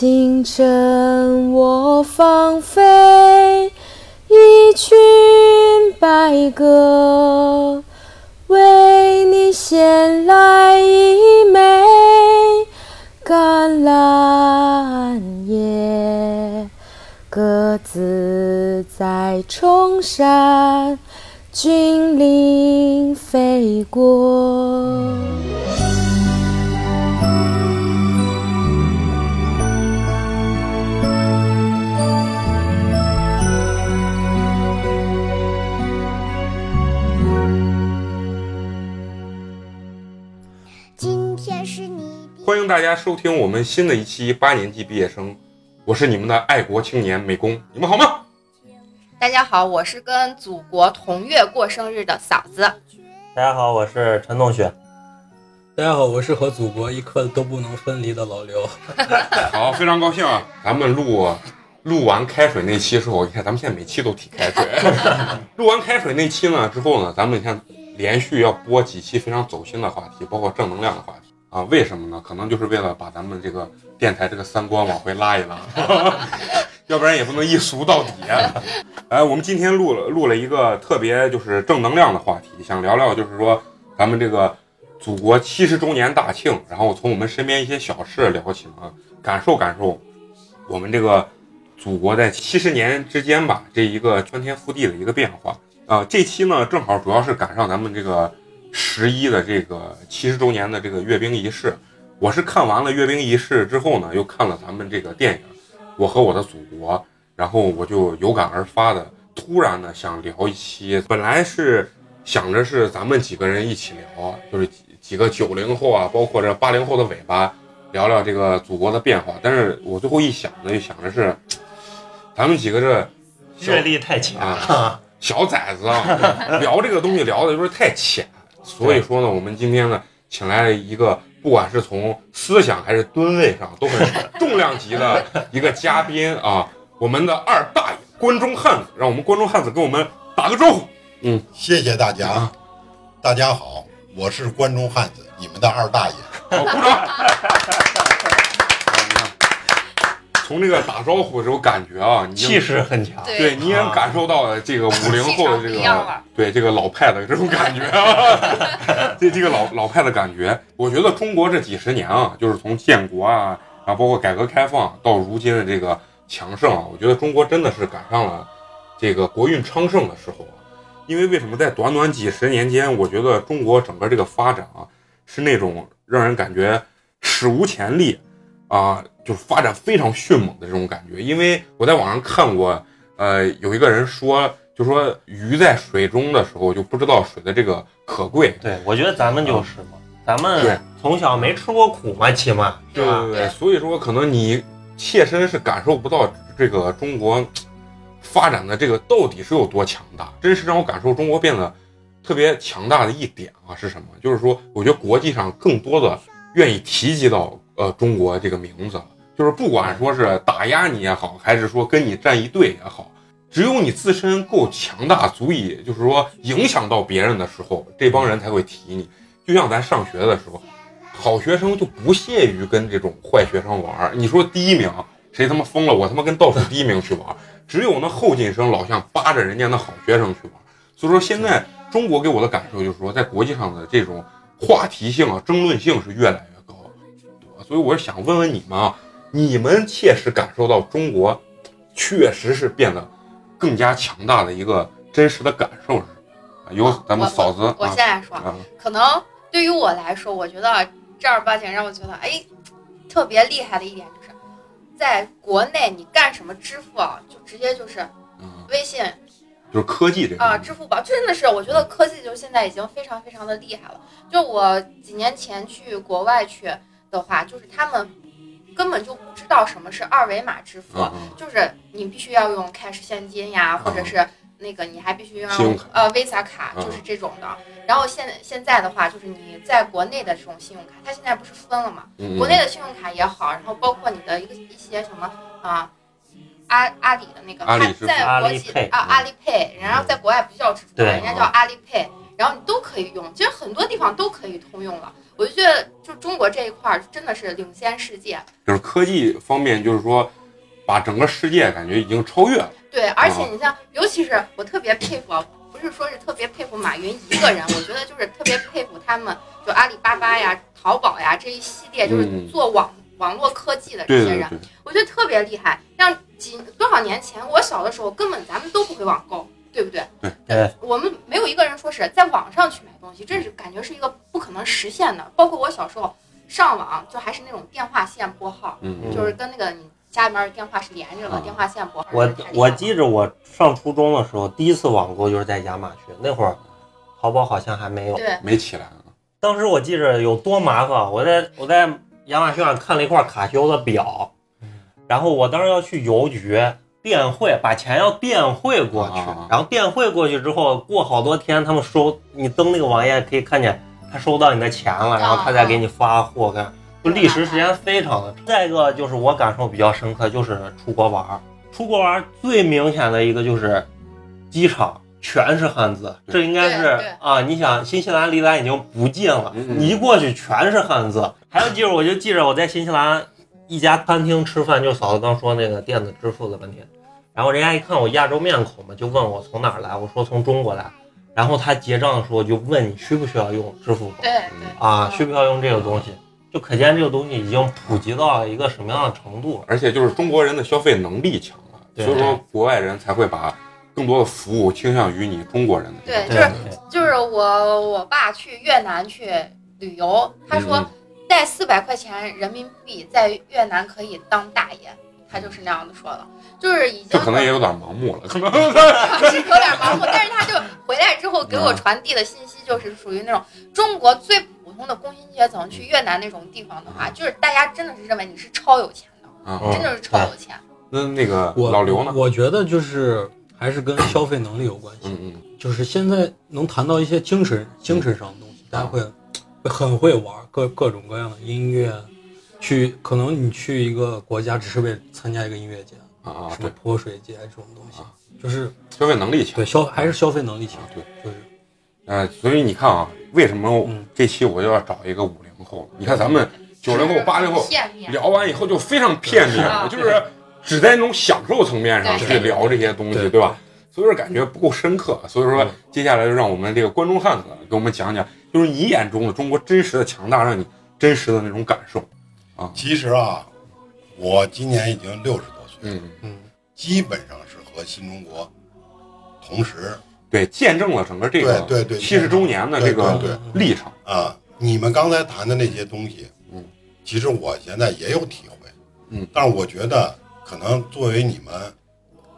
清晨我放飞一群白鸽，为你衔来一枚橄榄叶。鸽子在崇山峻岭飞过。欢迎大家收听我们新的一期八年级毕业生，我是你们的爱国青年美工，你们好吗？大家好，我是跟祖国同月过生日的嫂子。大家好，我是陈同学。大家好，我是和祖国一刻都不能分离的老刘。好，非常高兴啊！咱们录录完开水那期之后，你看咱们现在每期都提开水。录完开水那期呢之后呢，咱们你看连续要播几期非常走心的话题，包括正能量的话题啊。为什么呢？可能就是为了把咱们这个电台这个三观往回拉一拉，要不然也不能一俗到底。哎，我们今天录了录了一个特别就是正能量的话题，想聊聊就是说咱们这个祖国七十周年大庆，然后从我们身边一些小事聊起啊，感受感受我们这个祖国在七十年之间吧，这一个翻天覆地的一个变化啊、这期呢，正好主要是赶上咱们这个十一的这个七十周年的这个阅兵仪式。我是看完了阅兵仪式之后呢，又看了咱们这个电影《我和我的祖国》，然后我就有感而发的，突然呢想聊一期，本来是想着是咱们几个人一起聊，就是几几个九零后啊，包括这八零后的尾巴，聊聊这个祖国的变化。但是我最后一想呢，就想着是咱们几个这小阅历太浅啊小崽子啊，聊这个东西聊的有点太浅，所以说呢，我们今天呢，请来了一个不管是从思想还是吨位上都很重量级的一个嘉宾啊，我们的二大爷关中汉子，让我们关中汉子跟我们打个招呼。嗯谢谢大家，大家好，我是关中汉子，你们的二大爷。好，鼓掌。从这个打招呼的时候感觉啊，你气势很强。对，你也感受到了这个五零后的这个对这个老派的这种感觉啊，对这个老老派的感觉。我觉得中国这几十年啊，就是从建国啊，然后包括改革开放到如今的这个强盛啊，我觉得中国真的是赶上了这个国运昌盛的时候啊。因为为什么在短短几十年间，我觉得中国整个这个发展啊，是那种让人感觉史无前例啊，就是发展非常迅猛的这种感觉。因为我在网上看过，呃，有一个人说，就说鱼在水中的时候就不知道水的这个可贵。对，我觉得咱们就是嘛，咱对们从小没吃过苦嘛，起码对？对对，所以说可能你切身是感受不到这个中国发展的这个到底是有多强大。真实让我感受中国变得特别强大的一点啊是什么？就是说，我觉得国际上更多的愿意提及到呃中国这个名字，就是不管说是打压你也好，还是说跟你站一队也好。只有你自身够强大，足以就是说影响到别人的时候，这帮人才会提你。就像咱上学的时候，好学生就不屑于跟这种坏学生玩。你说第一名，谁他妈疯了？我他妈跟倒数第一名去玩。只有那后进生老想扒着人家那好学生去玩。所以说，现在中国给我的感受就是说，在国际上的这种话题性啊、争论性是越来越。所以我是想问问你们啊，你们切实感受到中国确实是变得更加强大的一个真实的感受是什么？由咱们嫂子我啊先来说，啊，可能对于我来说，我觉得正儿八经让我觉得，哎，特别厉害的一点就是，在国内你干什么支付啊，就直接就是嗯，微信就是科技这个啊、支付宝，真的是我觉得科技就现在已经非常非常的厉害了。就我几年前去国外去的话，就是他们根本就不知道什么是二维码支付，就是你必须要用 cash 现金呀，或者是那个你还必须要用信用卡呃 Visa 卡，嗯就是这种的。然后现现在的话，就是你在国内的这种信用卡，它现在不是分了嘛？嗯，国内的信用卡也好，然后包括你的一个一些什么啊。阿阿里的那个，它阿里支付在国际啊，阿里 Pay，然后在国外不叫支付宝，人家叫阿里 Pay，然后你都可以用，其实很多地方都可以通用了。我就觉得，就中国这一块儿真的是领先世界。就是科技方面，就是说把整个世界感觉已经超越了。对，而且你像，尤其是我特别佩服，啊，不是说是特别佩服马云一个人，我觉得就是特别佩服他们，就阿里巴巴呀、淘宝呀这一系列，就是嗯做网、网络科技的这些人，对对对，我觉得特别厉害。像几多少年前，我小的时候，根本咱们都不会网购，对不对？对，我们没有一个人说是在网上去买东西，这是感觉是一个不可能实现的。包括我小时候上网，就还是那种电话线拨号，嗯嗯就是跟那个你家里面的电话是连着的，啊电话线拨号。我我记着我上初中的时候，第一次网购就是在亚马逊，那会儿淘宝好像还没有。对，没起来啊。当时我记着有多麻烦，我在我在亚马逊上看了一块卡西欧的表，然后我当时要去邮局电汇，把钱要电汇过去啊，然后电汇过去之后，过好多天他们收，你登那个网页可以看见他收到你的钱了，然后他再给你发货，看就历时时间非常的长。再一个就是我感受比较深刻，就是出国玩儿，出国玩儿最明显的一个就是机场。全是汉字，这应该是啊！你想，新西兰离咱已经不近了，你一过去全是汉字。还有记着，我就记着我在新西兰一家餐厅吃饭，就嫂子刚说那个电子支付的问题，然后人家一看我亚洲面孔嘛，就问我从哪儿来，我说从中国来，然后他结账的时候就问你需不需要用支付宝。对对。啊，嗯需不需要用这个东西，就可见这个东西已经普及到了一个什么样的程度。了。而且就是中国人的消费能力强了，所以说国外人才会把更多的服务倾向于你中国人的。对就是就是我我爸去越南去旅游，他说嗯带四百块钱人民币在越南可以当大爷，他就是那样子说的，就是已经这可能也有点盲目了，可能 是有点盲目，但是他就回来之后给我传递的信息就是属于那种中国最普通的工薪阶层去越南那种地方的话，就是大家真的是认为你是超有钱的，真的是超有钱。那那个我老刘呢？我觉得就是还是跟消费能力有关系。嗯嗯就是现在能谈到一些精神精神上的东西，大家会会很会玩各各种各样的音乐，去可能你去一个国家只是为了参加一个音乐节，啊啊，什么对，泼水节这种东西啊，就是消费能力强。对。消还是消费能力强，对，就是。呃，所以你看啊，为什么嗯。这期我就要找一个五零后？你看咱们九零后、八零后，聊完以后就非常片面就是只在那种享受层面上去聊这些东西，对对吧？所以说感觉不够深刻，所以说嗯。接下来就让我们这个关中汉子给我们讲讲，就是你眼中的中国真实的强大，让你真实的那种感受。啊。其实啊，我今年已经六十多岁，嗯，嗯，基本上是和新中国同时对，见证了整个这个对对对七十周年的这个对对对。历程。啊。你们刚才谈的那些东西，嗯，其实我现在也有体会，嗯，但是我觉得可能作为你们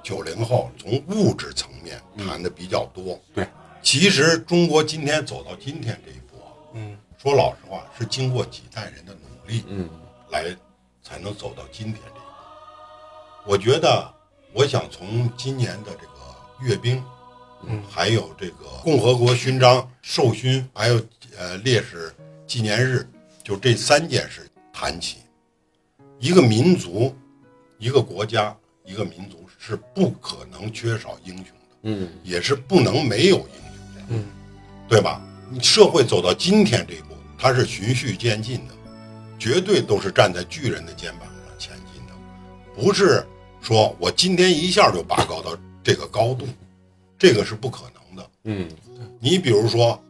九零后，从物质层面谈的比较多。对，其实中国今天走到今天这一步啊，嗯说老实话，是经过几代人的努力嗯来才能走到今天这一步。我觉得，我想从今年的这个阅兵，嗯还有这个共和国勋章授勋，还有呃烈士纪念日，就这三件事谈起。一个民族、一个国家、一个民族是不可能缺少英雄的，嗯也是不能没有英雄的。嗯对吧？你社会走到今天这一步，它是循序渐进的，绝对都是站在巨人的肩膀上前进的，不是说我今天一下就拔高到这个高度，这个是不可能的。嗯你比如说，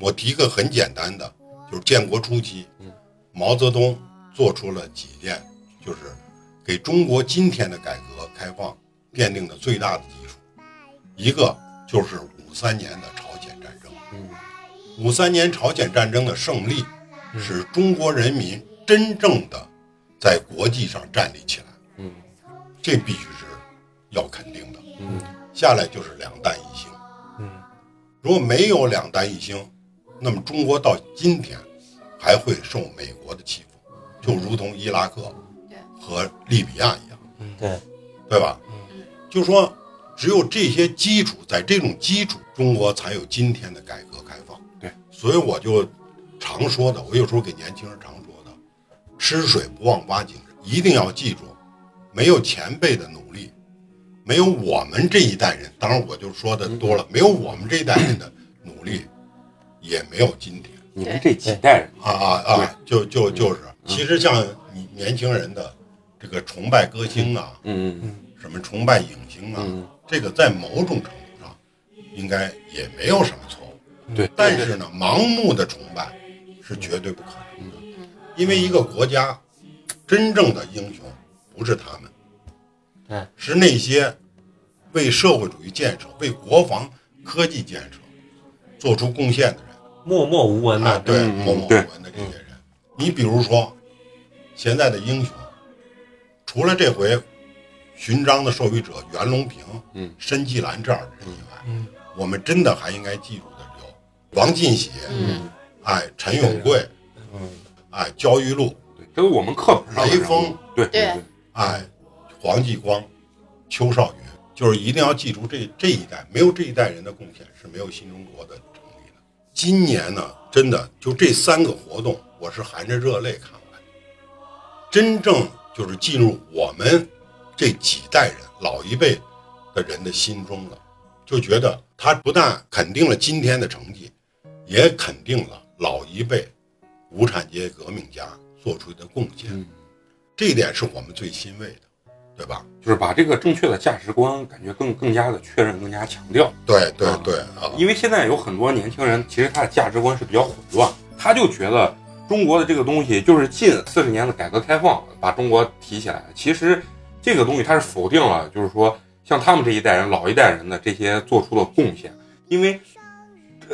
我提个很简单的，就是建国初期嗯，毛泽东做出了几件，就是给中国今天的改革开放奠定的最大的基础。一个就是五三年的朝鲜战争。嗯五三年朝鲜战争的胜利，使中国人民真正的在国际上站立起来，嗯这必须是要肯定的。嗯下来就是两弹一星。嗯如果没有两弹一星，那么中国到今天还会受美国的欺负，就如同伊拉克对和利比亚一样，嗯对，对吧？嗯就说只有这些基础，在这种基础，中国才有今天的改革开放。对，所以我就常说的，我有时候给年轻人常说的，吃水不忘挖井人，一定要记住，没有前辈的努力，没有我们这一代人，当然我就说的多了，没有我们这一代人的努力，也没有今天。你们这几代人，啊啊啊！就就就是，其实像你年轻人的这个崇拜歌星啊，嗯嗯什么崇拜影星啊，嗯，这个在某种程度上应该也没有什么错误。对，但是呢，盲目的崇拜是绝对不可能的，因为一个国家真正的英雄不是他们，对，是那些为社会主义建设、为国防科技建设做出贡献的人。默默无闻啊，的，对，嗯默默无闻的这些人，你比如说，现在的英雄，除了这回勋章的授予者袁隆平、嗯申纪兰这样的人以外，嗯我们真的还应该记住的有王进喜，嗯哎，陈永贵，嗯，哎，焦裕禄，对，这是我们课本上雷锋，对对对，哎，黄继光、邱少云，就是一定要记住这这一代，没有这一代人的贡献是没有新中国的成立的。今年呢，真的就这三个活动，我是含着热泪看完的，真正就是进入我们这几代人老一辈的人的心中了，就觉得他不但肯定了今天的成绩，也肯定了老一辈无产阶级革命家做出的贡献。嗯这一点是我们最欣慰的，对吧？就是把这个正确的价值观感觉更更加的确认，更加强调。对对啊对啊，因为现在有很多年轻人，其实他的价值观是比较混乱，他就觉得中国的这个东西就是近四十年的改革开放把中国提起来。其实这个东西它是否定了，就是说像他们这一代人、老一代人的这些做出的贡献，因为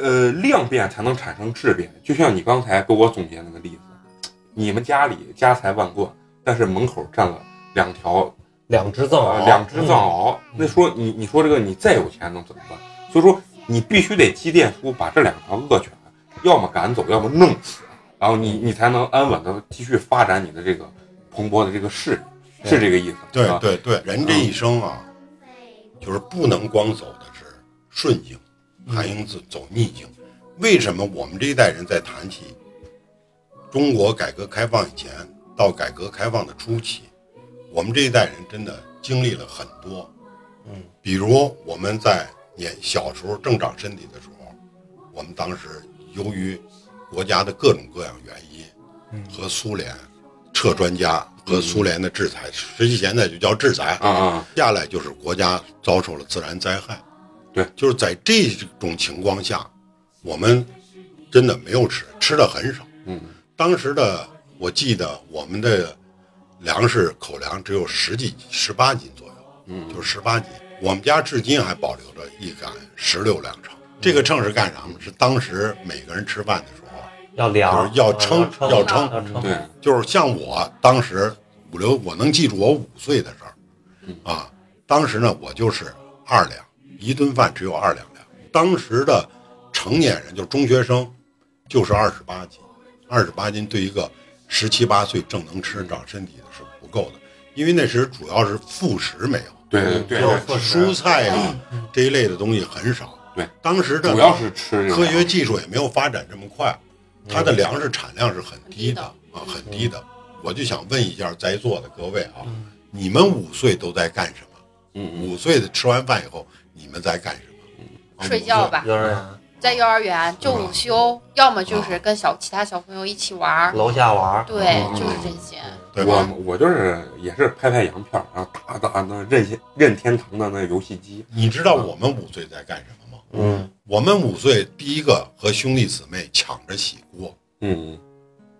呃量变才能产生质变。就像你刚才给我总结那个例子，你们家里家财万贯，但是门口站了两条两只藏獒，啊两只藏獒，那说你你说这个你再有钱能怎么办？所以说你必须得积淀出把这两条恶犬，要么赶走，要么弄死，然后你你才能安稳的继续发展你的这个蓬勃的这个事业，是这个意思。对啊对对，人这一生啊，就是不能光走的是顺境，还应自走逆境。为什么我们这一代人在谈起中国改革开放以前到改革开放的初期，我们这一代人真的经历了很多。嗯，比如我们在年小时候正长身体的时候，我们当时由于国家的各种各样原因，和苏联撤专家和苏联的制裁，实际现在就叫制裁。啊啊，下来就是国家遭受了自然灾害，对，就是在这种情况下，我们真的没有吃，吃的很少。嗯，当时的我记得我们的粮食口粮只有十几、十八斤左右，嗯就是十八斤。我们家至今还保留着一杆十六两秤。这个秤是干啥呢？是当时每个人吃饭的时候，要量，就是要称啊要要称要称，对，就是像我当时五六，我能记住我五岁的时候，啊，当时呢我就是二两，一顿饭只有二两粮。当时的成年人，就是中学生，就是二十八斤，二十八斤对一个十七八岁正能吃长身体的是不够的，因为那时主要是副食没有，对对对就是对，蔬菜啊这一类的东西很少。对，当时的主要是吃这科学技术也没有发展这么快，它的粮食产量是很低的啊，很低的。我就想问一下在座的各位啊，你们五岁都在干什么？嗯嗯，五岁的吃完饭以后，你们在干什么？啊睡觉。吧，幼儿园在幼儿园就午休，要么就是跟小其他小朋友一起玩儿，楼下玩儿，对，嗯就是这些。对吧？我我就是也是拍拍洋片儿，然后打打那任天任天堂的那游戏机。你知道我们五岁在干什么吗？嗯，我们五岁第一个和兄弟姊妹抢着洗锅，嗯，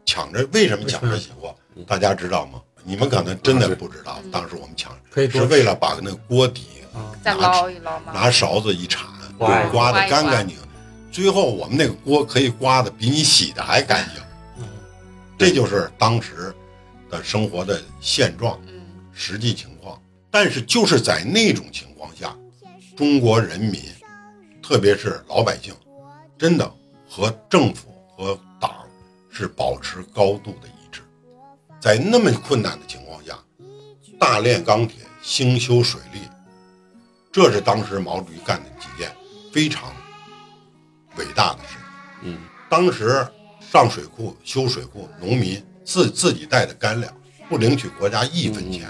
抢着为什么抢着洗锅？大家知道吗？你们可能真的不知道，当时我们抢是为了把那个锅底再捞一捞嘛。拿勺子一铲，刮的干干净。最后我们那个锅可以刮的比你洗的还干净。这就是当时的生活的现状、嗯，实际情况。但是就是在那种情况下，中国人民，特别是老百姓，真的和政府和党是保持高度的一致。在那么困难的情况下，大炼钢铁，兴修水利，这是当时毛主席干的几件非常伟大的事。嗯，当时上水库修水库，农民自自己带的干粮，不领取国家一分钱。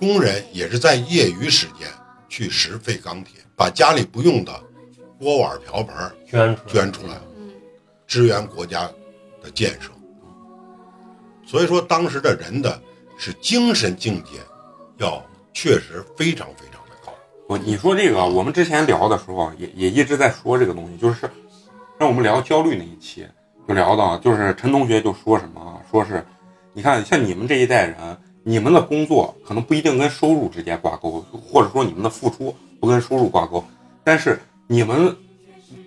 工人也是在业余时间去拾废钢铁，把家里不用的锅碗瓢盆捐出来捐出来，嗯，支援国家的建设。所以说，当时的人的是精神境界，要确实非常非常的高。我你说这个，我们之前聊的时候也也一直在说这个东西，就是让我们聊焦虑那一期，就聊到就是陈同学就说什么，说是你看像你们这一代人，你们的工作可能不一定跟收入直接挂钩，或者说你们的付出不跟收入挂钩，但是你们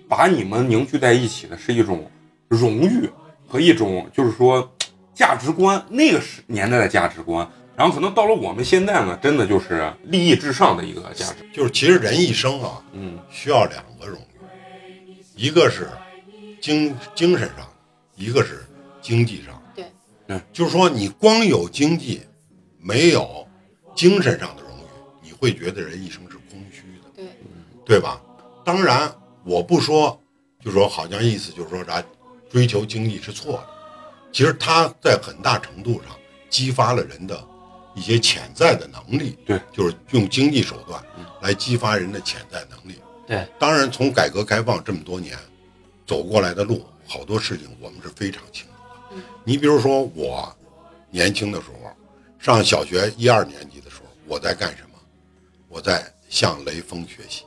把你们凝聚在一起的是一种荣誉和一种就是说价值观，那个时年代的价值观。然后可能到了我们现在呢，真的就是利益至上的一个价值。就是其实人一生啊，嗯需要两个荣誉，一个是精精神上，一个是经济上。对，嗯，就是说你光有经济，没有精神上的荣誉，你会觉得人一生对吧？当然，我不说，就说好像意思就是说啥追求经济是错的，其实它在很大程度上激发了人的一些潜在的能力。对，就是用经济手段来激发人的潜在能力。对，当然，从改革开放这么多年走过来的路，好多事情我们是非常清楚的。嗯你比如说，我年轻的时候，上小学一二年级的时候，我在干什么？我在向雷锋学习。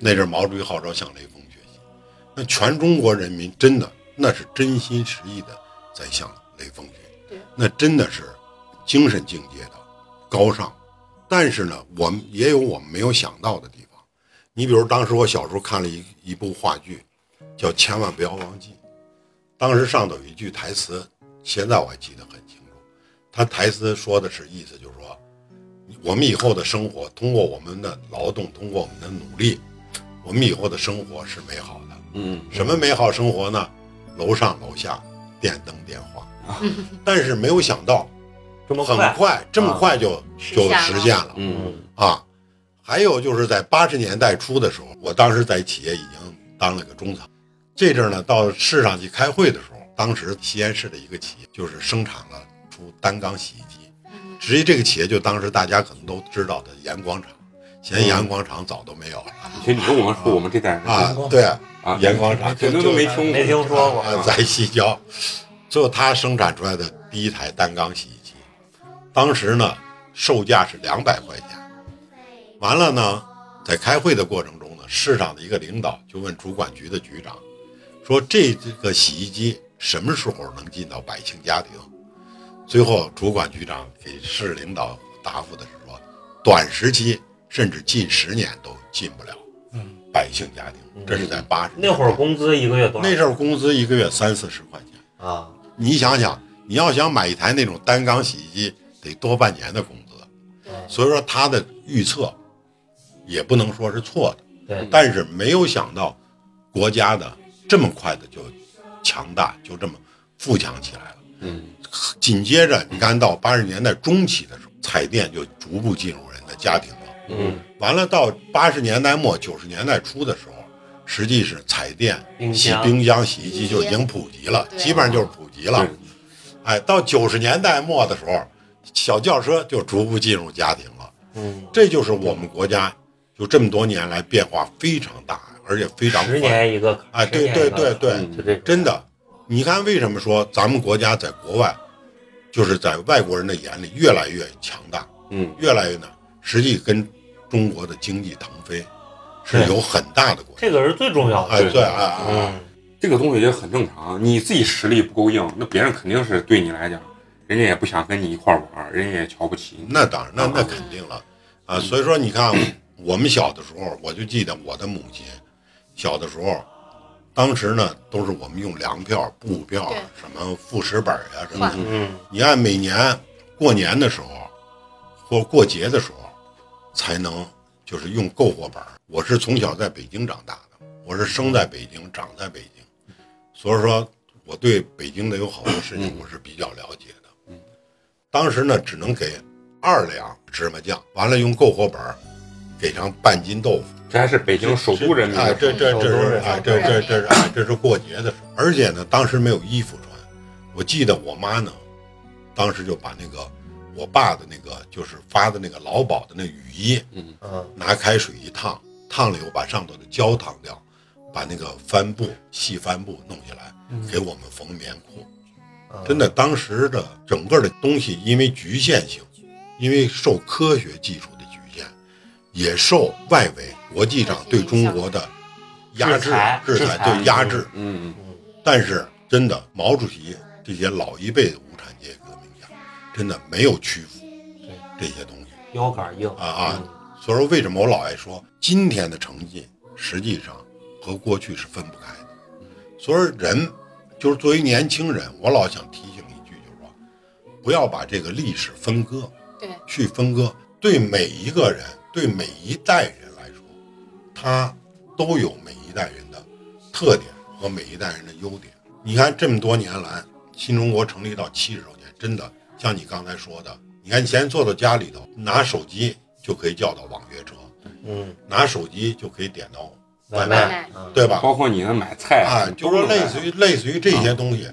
那阵儿毛主席号召向雷锋学习，那全中国人民真的那是真心实意的在向雷锋学习对，那真的是精神境界的高尚。但是呢，我们也有我们没有想到的地方。你比如当时我小时候看了一一部话剧，叫《千万不要忘记》，当时上头有一句台词，现在我还记得很清楚。他台词说的是意思就是说，我们以后的生活通过我们的劳动，通过我们的努力，我们以后的生活是美好的。嗯什么美好生活呢？楼上楼下，电灯电话。但是没有想到，这么快，快这么快就就实现了嗯啊！还有就是在八十年代初的时候，我当时在企业已经当了个中层，这阵儿呢到市上去开会的时候，当时西安市的一个企业就是生产了出单缸洗衣机，嗯至于这个企业就当时大家可能都知道的盐广场，现在盐广场早都没有了其实你跟我们说，我们这代人啊，对，啊，阳广场肯定都没听没听说过。啊，在西郊，最后他生产出来的第一台单缸洗衣机，当时呢售价是两百块钱。完了呢，在开会的过程中呢，市场的一个领导就问主管局的局长，说这个洗衣机什么时候能进到百姓家庭？最后主管局长给市领导答复的是说，短时期甚至近十年都进不了百姓家庭。这是在八十那会儿工资一个月多少？那阵儿工资一个月三四十块钱，啊，你想想，你要想买一台那种单缸洗衣机，得多半年的工资。对，所以说他的预测也不能说是错的，对，但是没有想到国家的这么快的就强大，就这么富强起来了。嗯紧接着，你看到八十年代中期的时候，彩电就逐步进入人的家庭了。嗯。完了，到八十年代末九十年代初的时候，实际是彩电、洗冰箱、洗衣机就已经普及了，基本上就是普及了。哎，到九十年代末的时候，小轿车就逐步进入家庭了。嗯，这就是我们国家就这么多年来变化非常大，而且非常十快。年一个，哎，对对对对，嗯真的，你看为什么说咱们国家在国外，就是在外国人的眼里越来越强大，嗯。越来越难，实际跟中国的经济腾飞是有很大的关系。这个是最重要的。哎，对，哎哎这个东西也很正常。你自己实力不够硬，那别人肯定是对你来讲，人家也不想跟你一块玩，人家也瞧不起你。那当然，那那肯定了啊。所以说，你看我们小的时候，我就记得我的母亲小的时候，当时呢都是我们用粮票、布票、什么副食本呀、什么的。嗯，你按每年过年的时候或过节的时候，才能就是用够货本儿。我是从小在北京长大的，我是生在北京，长在北京，所以说我对北京的有好多事情我是比较了解的。当时呢只能给二两芝麻酱，完了用篝火本儿给上半斤豆腐。这还是北京首都人民哎，的这这这是哎，这这这是哎，这是过节的时候，而且呢，当时没有衣服穿。我记得我妈呢，当时就把那个我爸的那个就是发的那个劳保的那雨衣，嗯，拿开水一烫，烫了以后把上头的胶烫掉，把那个帆布细帆布弄下来，给我们缝棉裤。真的，当时的整个的东西因为局限性，因为受科学技术的局限，也受外围国际上对中国的压制制裁、对压制。嗯嗯，但是真的，毛主席这些老一辈的无产阶级真的没有屈服这些东西腰杆硬啊啊！所以说，为什么我老爱说，今天的成绩实际上和过去是分不开的。所以说人就是作为年轻人，我老想提醒一句，就是说，不要把这个历史分割，对，去分割。对每一个人，对每一代人来说，他都有每一代人的特点和每一代人的优点。你看这么多年来，新中国成立到七十周年，真的像你刚才说的，你看你现在坐到家里头，拿手机就可以叫到网约车，嗯，拿手机就可以点到外外卖，对吧？包括你的买菜啊，就说类似于类似于这些东西，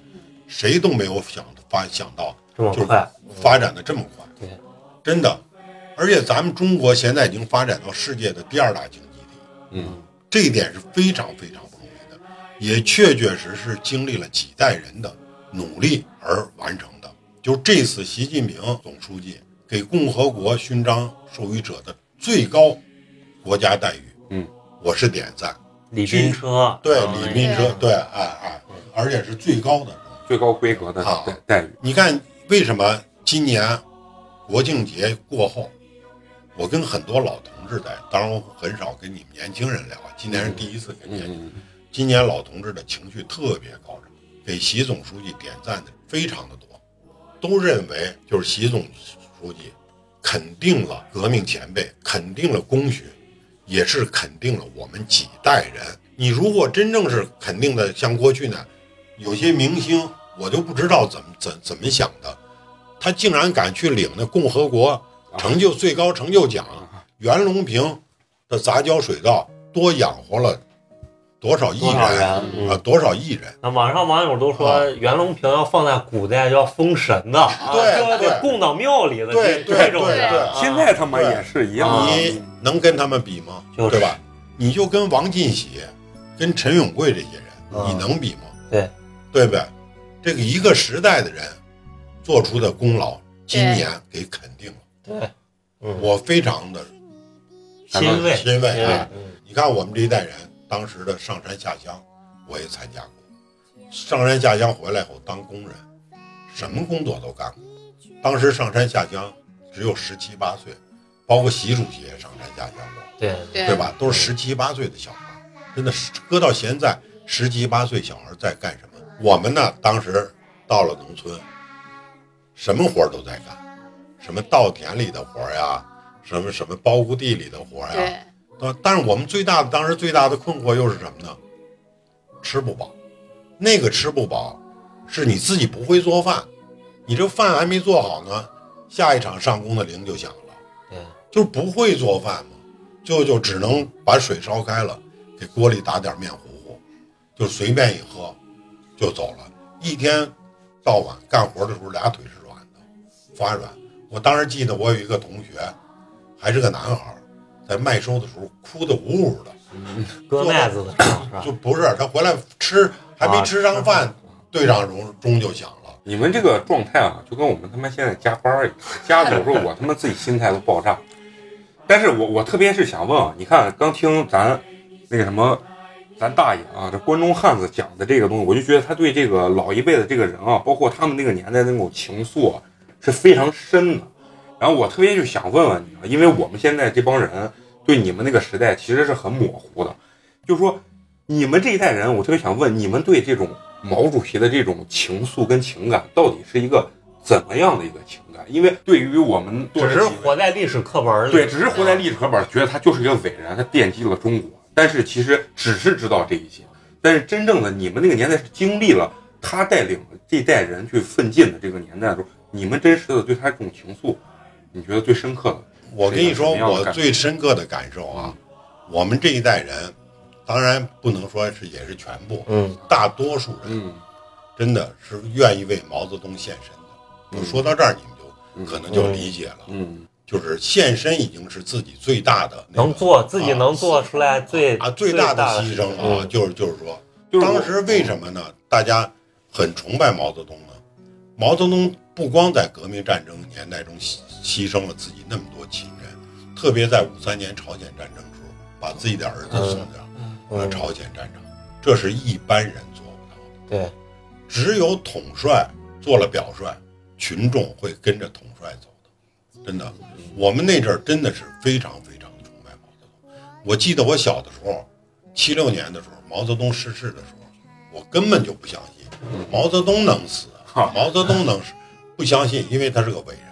谁都没有想发想到就是这么快，发展的这么快，对，真的。而且咱们中国现在已经发展到世界的第二大经济体，嗯，这一点是非常非常不容易的，也确确实实经历了几代人的努力而完成的。就这次习近平总书记给共和国勋章授予者的最高国家待遇，嗯，我是点赞。礼宾车，对嗯礼宾车，对，哎哎，而且是最高的。最高规格的啊待待遇。你看，为什么今年国庆节过后，我跟很多老同志在，当然我很少跟你们年轻人聊，今年是第一次跟年轻人。嗯，今年老同志的情绪特别高涨，给习总书记点赞的非常的多，都认为就是习总书记肯定了革命前辈，肯定了功勋，也是肯定了我们几代人。你如果真正是肯定的，像过去呢，有些明星我就不知道怎么怎怎么想的，他竟然敢去领那共和国成就最高成就奖，袁隆平的杂交水稻多养活了多少亿人？啊？多少亿人？那网上网友都说袁隆平要放在古代要封神的，啊对。就要给对供到庙里的对对这这种人。对。现在他妈也是一样。你能跟他们比吗？就是。对吧？你就跟王进喜、跟陈永贵这些人，啊。你能比吗？对，对不对？这个一个时代的人做出的功劳，今年给肯定了，对，嗯，我非常的欣慰。欣慰啊！嗯。你看我们这一代人当时的上山下乡，我也参加过。上山下乡回来后当工人，什么工作都干过。当时上山下乡只有十七八岁，包括习主席也上山下乡过。对，对对？吧？都是十七八岁的小孩，真的是搁到现在，十七八岁小孩在干什么？我们呢，当时到了农村，什么活儿都在干，什么稻田里的活儿呀，什么什么包谷地里的活儿呀，对，对吧？但是我们最大的当时最大的困惑又是什么呢？吃不饱，那个吃不饱，是你自己不会做饭，你这饭还没做好呢，下一场上工的铃就响了。对，就是不会做饭嘛，就就只能把水烧开了，给锅里打点面糊糊，就随便一喝，就走了。一天到晚干活的时候，俩腿是软的，发软。我当时记得我有一个同学，还是个男孩儿，在麦收的时候哭得呜呜的，割麦子的时候是吧就？不是他回来吃还没吃上饭，队长钟钟就响了。你们这个状态啊，就跟我们他妈现在加班儿一样，加的有时候我他妈自己心态都爆炸。但是我我特别是想问啊，你看刚听咱那个什么，咱大爷啊，这关中汉子讲的这个东西，我就觉得他对这个老一辈的这个人啊，包括他们那个年代的那种情愫啊，是非常深的。然后我特别就想问问你啊，因为我们现在这帮人对你们那个时代其实是很模糊的，就是说你们这一代人，我特别想问你们对这种毛主席的这种情愫跟情感，到底是一个怎么样的一个情感？因为对于我们只是活在历史课本里，对，只是活在历史课本，觉得他就是一个伟人，他奠基了中国。但是其实只是知道这一些，但是真正的你们那个年代是经历了他带领这代人去奋进的这个年代的时候，你们真实的对他这种情愫，你觉得最深刻的？我跟你说，我最深刻的感受啊，我们这一代人，当然不能说是也是全部，嗯，大多数人嗯真的是愿意为毛泽东献身的。我说到这儿，你们嗯就可能就理解了，嗯就是献身已经是自己最大的那个能做自己能做出来最啊最大的的牺牲啊，嗯就是就是说，就是当时为什么呢？大家很崇拜毛泽东呢？毛泽东不光在革命战争年代中牺牺牲了自己那么多亲人，特别在五三年朝鲜战争时候，把自己的儿子送到朝鲜战场，这是一般人做不到的。对，只有统帅做了表率，群众会跟着统帅走的。真的，我们那阵儿真的是非常非常崇拜毛泽东。我记得我小的时候，七六年的时候，毛泽东逝世的时候，我根本就不相信毛泽东能死，哈毛泽东能死，不相信，因为他是个伟人。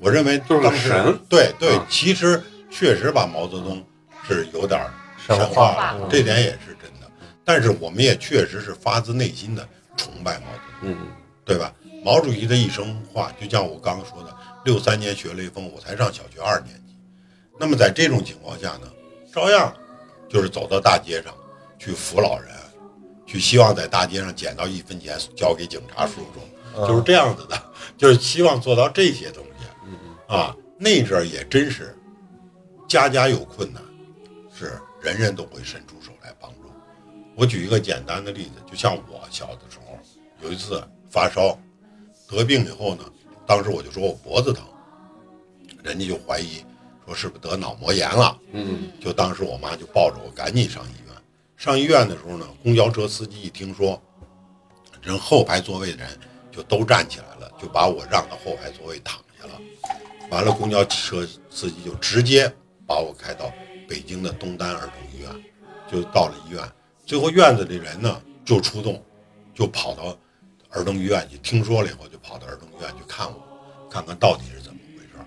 我认为就是当时神对对嗯，其实确实把毛泽东是有点儿神神话化了嗯，这点也是真的。但是我们也确实是发自内心的崇拜毛泽东。嗯对吧？毛主席的一生话，就像我刚刚说的，六三年学雷锋，我才上小学二年级。那么在这种情况下呢，照样就是走到大街上去扶老人，去希望在大街上捡到一分钱交给警察叔叔，就是这样子的，就是希望做到这些东西。啊，那阵儿也真是家家有困难，是人人都会伸出手来帮助。我举一个简单的例子，就像我小的时候，有一次发烧，得病以后呢，当时我就说我脖子疼，人家就怀疑说是不是得脑膜炎了，嗯就当时我妈就抱着我赶紧上医院。上医院的时候呢，公交车司机一听说，人后排座位的人就都站起来了，就把我让到后排座位躺下了。完了，公交车司机就直接把我开到北京的东单儿童医院，就到了医院。最后院子里人呢就出动，就跑到儿童医院去，听说了以后就跑到儿童医院去看我，看看到底是怎么回事。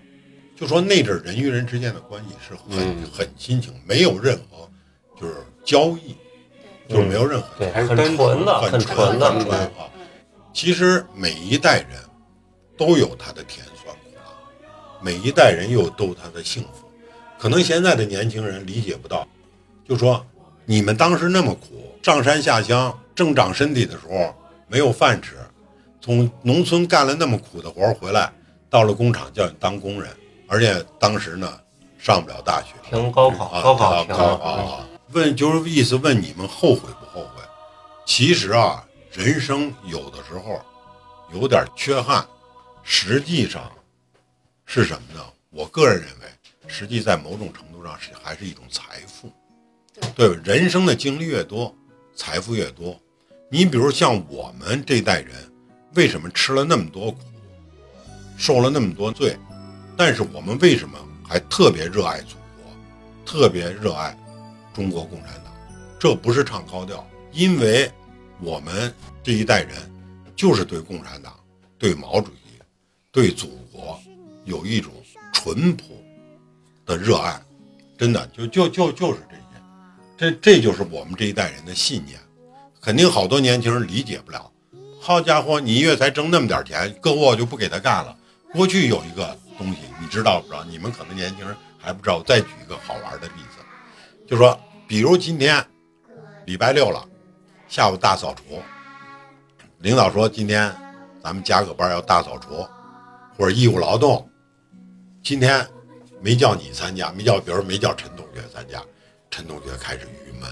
就说那阵人与人之间的关系是很、嗯很亲情，没有任何就是交易，就是没有任何对，很还是单纯的，很很纯很纯啊。其实每一代人都有他的甜酸苦辣，每一代人又都有他的幸福。可能现在的年轻人理解不到，就说你们当时那么苦，上山下乡正长身体的时候没有饭吃，从农村干了那么苦的活儿回来，到了工厂叫你当工人，而且当时呢上不了大学，凭高考，啊，高考凭高考啊，问就是意思问你们后悔不后悔？其实啊，人生有的时候有点缺憾，实际上是什么呢？我个人认为，实际在某种程度上是还是一种财富，对吧？人生的经历越多，财富越多。你比如像我们这代人，为什么吃了那么多苦，受了那么多罪，但是我们为什么还特别热爱祖国，特别热爱中国共产党？这不是唱高调，因为我们这一代人就是对共产党、对毛主席、对祖国有一种淳朴的热爱，真的就就就就是这些，这这就是我们这一代人的信念。肯定好多年轻人理解不了。好家伙，你一月才挣那么点钱，搁我就不给他干了。过去有一个东西，你知道不知道？你们可能年轻人还不知道。再举一个好玩的例子，就说，比如今天礼拜六了，下午大扫除，领导说今天咱们加个班要大扫除，或者义务劳动，今天没叫你参加，没叫，比如没叫陈同学参加，陈同学开始郁闷，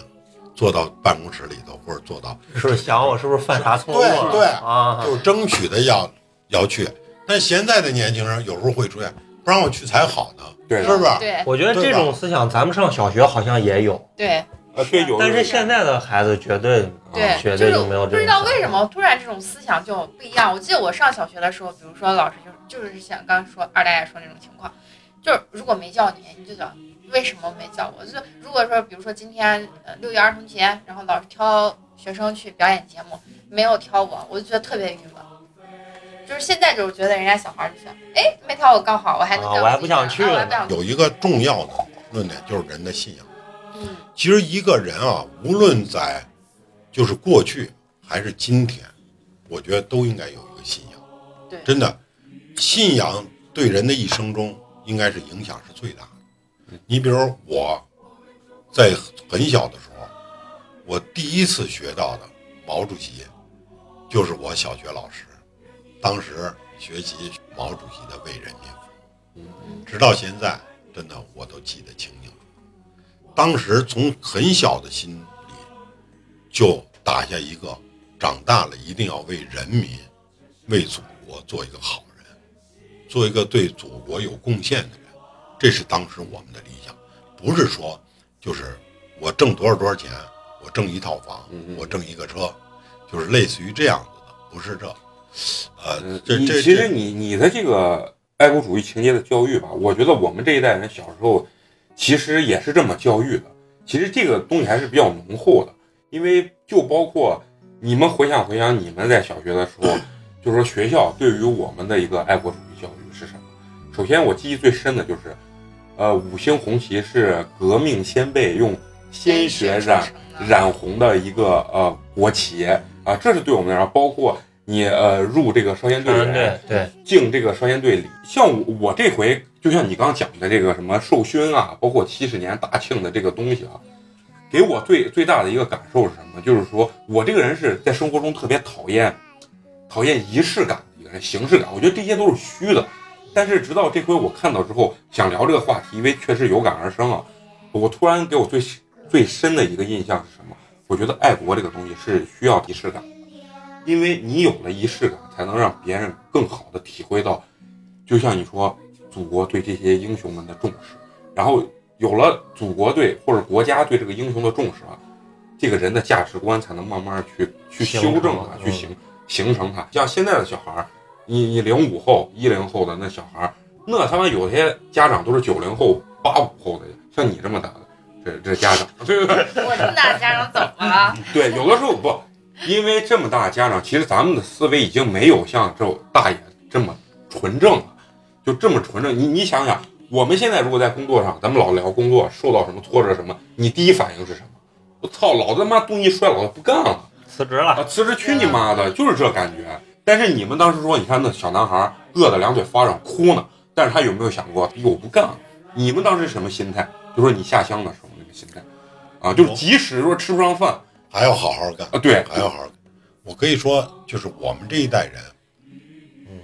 坐到办公室里头，或者坐到是想我是不是犯啥错误了？对对啊，就是争取的要要去。但现在的年轻人有时候会出现，不让我去才好呢，对是不是？对我觉得这种思想咱们上小学好像也有，对啊，对，有但是现在的孩子绝对对，绝对就没有这种。不知道为什么突然这种思想就不一样。我记得我上小学的时候，比如说老师就就是像刚刚说二大爷说那种情况，就是如果没叫你，你就想为什么没叫我？就是如果说比如说今天呃六一儿童节，然后老师挑学生去表演节目，没有挑我，我就觉得特别郁闷。就是现在就是觉得人家小孩就想，哎，没挑我刚好，我还能我还不想去啊我还不想去。有一个重要的论点就是人的信仰。嗯，其实一个人啊，无论在就是过去还是今天，我觉得都应该有一个信仰。对真的，信仰对人的一生中应该是影响是最大的。你比如我，在很小的时候，我第一次学到的毛主席，就是我小学老师，当时学习毛主席的为人民服务，直到现在，真的我都记得清清楚楚。当时从很小的心里就打下一个，长大了一定要为人民、为祖国做一个好，做一个对祖国有贡献的人，这是当时我们的理想，不是说就是我挣多少多少钱，我挣一套房，我挣一个车，就是类似于这样子的，不是这。呃，这这这其实你你的这个爱国主义情节的教育吧，我觉得我们这一代人小时候其实也是这么教育的。其实这个东西还是比较浓厚的，因为就包括你们回想回想，你们在小学的时候，就是说学校对于我们的一个爱国主义教育是什么？首先我记忆最深的就是，呃，五星红旗是革命先辈用鲜血染染红的一个呃国旗啊，这是对我们来说，包括你呃入这个少先队嗯，员对对，进这个少先队里，像我我这回，就像你刚讲的这个什么授勋啊，包括七十年大庆的这个东西啊，给我最最大的一个感受是什么？就是说我这个人是在生活中特别讨厌讨厌仪式感形式感，我觉得这些都是虚的。但是直到这回我看到之后，想聊这个话题，因为确实有感而生啊，我突然给我最最深的一个印象是什么？我觉得爱国这个东西是需要仪式感的，因为你有了仪式感，才能让别人更好的体会到，就像你说，祖国对这些英雄们的重视，然后有了祖国对或者国家对这个英雄的重视啊，这个人的价值观才能慢慢去去修正成它，去嗯形形成它。像现在的小孩儿，你你零五后、一零后的那小孩，那他妈有些家长都是九零后、八五后的，像你这么大的，这这家长，对不对？我这么大的家长怎么了？对，有的时候不，因为这么大家长，其实咱们的思维已经没有像这大爷这么纯正了，就这么纯正。你你想想，我们现在如果在工作上，咱们老聊工作，受到什么挫折什么，你第一反应是什么？我操，老子他妈东西摔，老子不干了。辞职啊，了，辞职去你妈的，就是这感觉。但是你们当时说，你看那小男孩饿得两腿发软哭呢，但是他有没有想过，我不干了？你们当时什么心态？就说你下乡的时候那个心态，啊，就是即使说吃不上饭还要好好干，啊，对，还要好好干。我可以说，就是我们这一代人，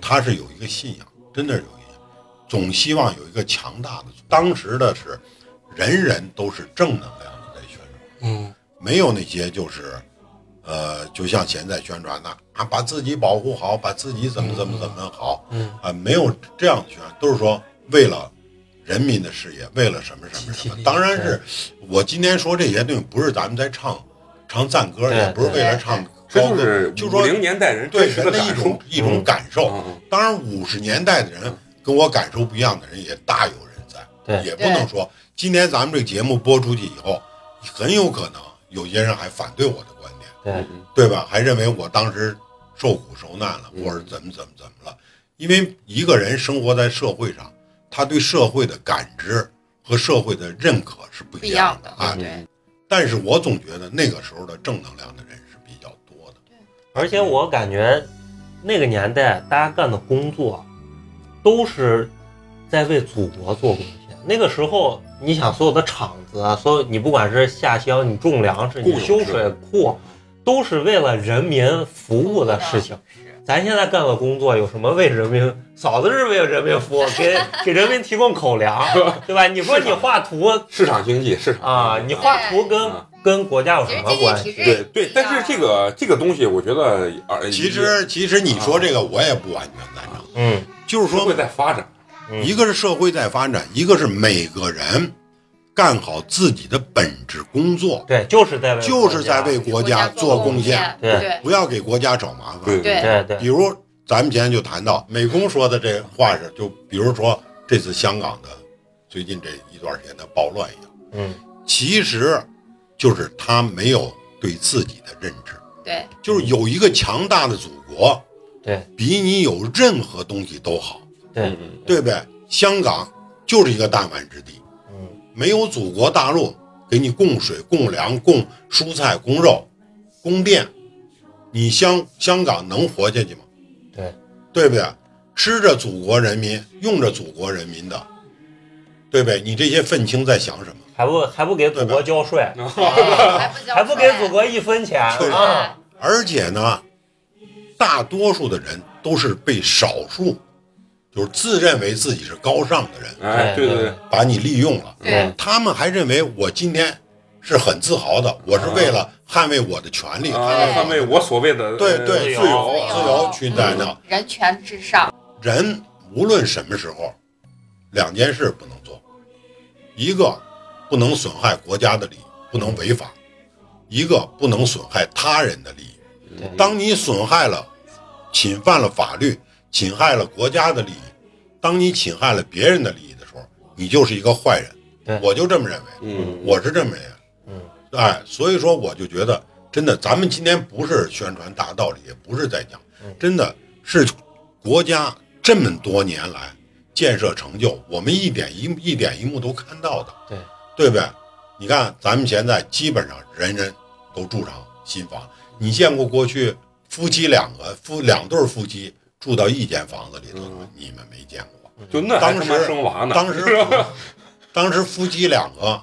他是有一个信仰，真的是有一个信仰，总希望有一个强大的。当时的是，人人都是正能量的在宣传，嗯，没有那些就是，呃，就像现在宣传的啊，把自己保护好，把自己怎么怎么怎么好，嗯。啊，没有这样的宣传，都是说为了人民的事业，为了什么什么什么。当然是我今天说这些东西，不是咱们在唱唱赞歌，也不是为了唱歌，就是就说五零年代人对人的一种一种感受。当然，五十年代的人跟我感受不一样的人也大有人在，对。也不能说今天咱们这个节目播出去以后，很有可能有些人还反对我的对，嗯对吧？还认为我当时受苦受难了，嗯或者怎么怎么怎么了？因为一个人生活在社会上，他对社会的感知和社会的认可是不不一样的啊。对，但是我总觉得那个时候的正能量的人是比较多的。而且我感觉那个年代大家干的工作都是在为祖国做贡献。那个时候，你想所有的厂子啊，所有你不管是下乡、你种粮食、你修水库，都是为了人民服务的事情。咱现在干的工作有什么为人民？嫂子是为了人民服务，给给人民提供口粮，对吧？你说你画图市场经济，市场啊，你画图跟嗯跟国家有什么关系？对对，但是这个这个东西，我觉得呃，其实，其实你说这个我也不完全赞成，嗯，就是说社会在发展，嗯一个是社会在发展，一个是每个人干好自己的本职工作，对，就是在为就是在为国家做贡献，献，对。对不要给国家找麻对烦。对。对对比如咱们今天就谈到美工说的这话是，就比如说这次香港的最近这一段时间的暴乱一样，嗯，其实就是他没有对自己的认知，对。就是有一个强大的祖国，对。比你有任何东西都好，对，嗯对不对？香港就是一个弹丸之地。嗯，没有祖国大陆给你供水、供粮、供蔬菜、供肉、供电，你香香港能活下去吗？对，对不对？吃着祖国人民、用着祖国人民的，对不对？你这些愤青在想什么？还不还不给祖国交税，还不还不给祖国一分钱对啊！而且呢，大多数的人都是被少数，就是自认为自己是高尚的人，哎，对对对，把你利用了。对。他们还认为我今天是很自豪的，我是为了捍卫我的权利，捍卫我所谓的呃对对自由。由自由去在那。人权至上，人无论什么时候，两件事不能做，一个不能损害国家的利益，不能违法；一个不能损害他人的利益。当你损害了、侵犯了法律、侵害了国家的利益，当你侵害了别人的利益的时候，你就是一个坏人。我就这么认为，嗯，我是这么认为。嗯，哎，所以说我就觉得，真的，咱们今天不是宣传大道理，也不是在讲，嗯真的是国家这么多年来建设成就，我们一点一一点一幕都看到的，对对不对？你看咱们现在基本上人人都住上新房，你见过过去夫妻两个夫两对夫妻住到一间房子里头？你们没见过。就那当时生娃呢，当时 当时夫妻两个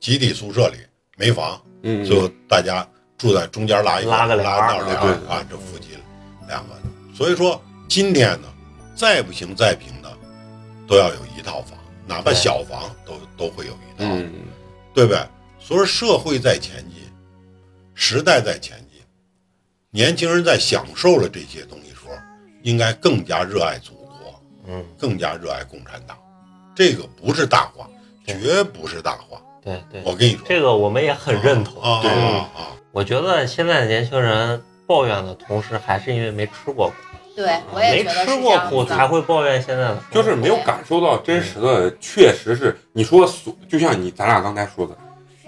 集体宿舍里没房，嗯，就大家住在中间拉一拉个拉道对对。梁啊，这夫妻两个。所以说今天呢，再不行再平的，都要有一套房，哪怕小房都都会有一套，嗯，对不对？所以社会在前进，时代在前进，年轻人在享受了这些东西时候，应该更加热爱祖国，嗯，更加热爱共产党。这个不是大话，绝不是大话。对对，我跟你说，这个我们也很认同。啊对啊啊！我觉得现在的年轻人抱怨的同时，还是因为没吃过苦，对我也没吃过。苦才会抱怨现在的。就是没有感受到真实的，确实是你说所，就像你咱俩刚才说的，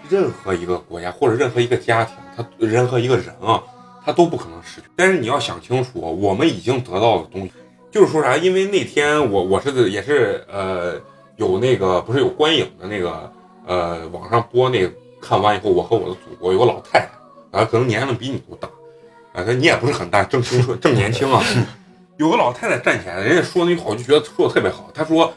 任何一个国家或者任何一个家庭，他任何一个人啊，他都不可能失去。但是你要想清楚，我们已经得到的东西，就是说啥？因为那天我我是也是呃有那个不是有观影的那个呃网上播那个看完以后，我和我的祖国有个老太太啊，可能年龄比你都大啊，她你也不是很大，正青春正年轻啊。有个老太太站起来，人家说那句话，我就觉得说的特别好。她说：“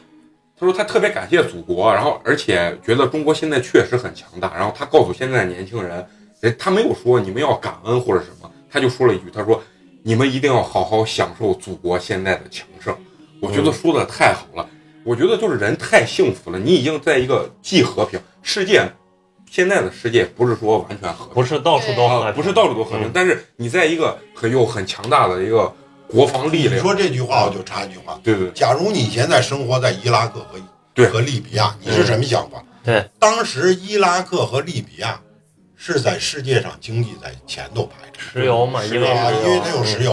她说她特别感谢祖国，然后而且觉得中国现在确实很强大。然后她告诉现在的年轻人，人她没有说你们要感恩或者什么，她就说了一句，她说你们一定要好好享受祖国现在的强盛。我觉得说的太好了，我觉得就是人太幸福了，你已经在一个既和平世界，现在的世界不是说完全和平，不是到处都和啊，平，不是到处都和平，嗯。但是你在一个很有很强大的一个国防力量。你量，说这句话，我就插一句话：对对假如你现在生活在伊拉克和对和利比亚，你是什么想法？对，当时伊拉克和利比亚是在世界上经济在前头排着，石油嘛，因为它有石油。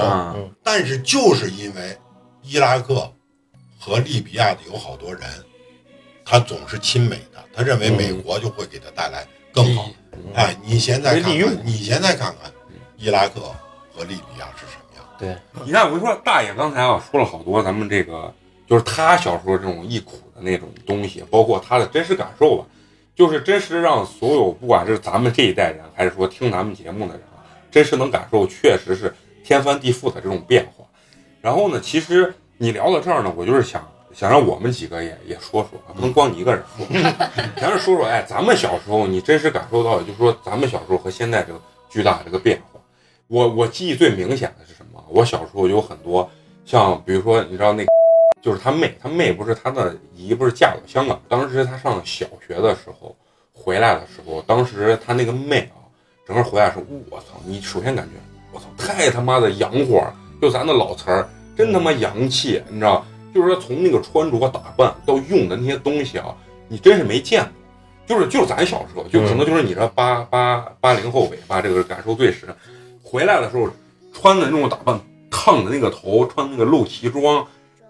但是就是因为伊拉克和利比亚的有好多人，他总是亲美的，他认为美国就会给他带来更好。哎，你现在看看，你现在看看伊拉克和利比亚是什么样？对，你看，我跟你说，大爷刚才啊说了好多咱们这个，就是他小时候这种忆苦的那种东西，包括他的真实感受吧，就是真实让所有不管是咱们这一代人，还是说听咱们节目的人啊，真实能感受，确实是天翻地覆的这种变化。然后呢，其实你聊到这儿呢，我就是想想让我们几个也也说说，不能光你一个人说，咱是说说，哎，咱们小时候你真实感受到的，就是说咱们小时候和现在这个巨大的这个变化。我我记忆最明显的是什么？我小时候有很多像，比如说你知道那个，就是他妹，他妹不是他的姨不是嫁到香港，当时他上小学的时候回来的时候，当时他那个妹啊，整个回来的时候，我操！你首先感觉我操，太他妈的洋火了，就咱的老词儿，真他妈洋气，你知道？就是说从那个穿着打扮到用的那些东西啊，你真是没见过。就是就是咱小时候，就可能就是你这八八八零后尾巴这个感受最深。回来的时候穿的那种打扮，烫的那个头，穿那个露脐装，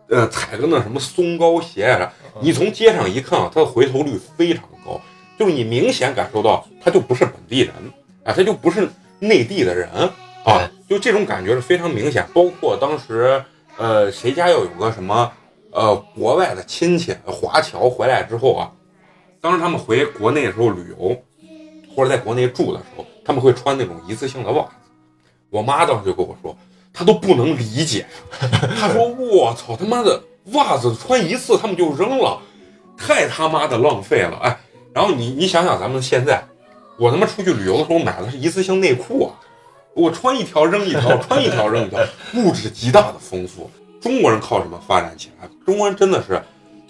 呃，踩个那什么松糕鞋啊啥，你从街上一看啊，他的回头率非常高，就是你明显感受到他就不是本地人，啊，他就不是内地的人啊，就这种感觉是非常明显。包括当时，呃，谁家要有个什么，呃，国外的亲戚华侨回来之后啊，当时他们回国内的时候旅游，或者在国内住的时候，他们会穿那种一次性的袜子。我妈当时就跟我说，他都不能理解。他说：“我操他妈的袜子穿一次他们就扔了，太他妈的浪费了。”哎，然后你你想想咱们现在，我他妈出去旅游的时候买的是一次性内裤啊，我穿一条扔一条，穿一条扔一条，物质极大的丰富。中国人靠什么发展起来？中国人真的是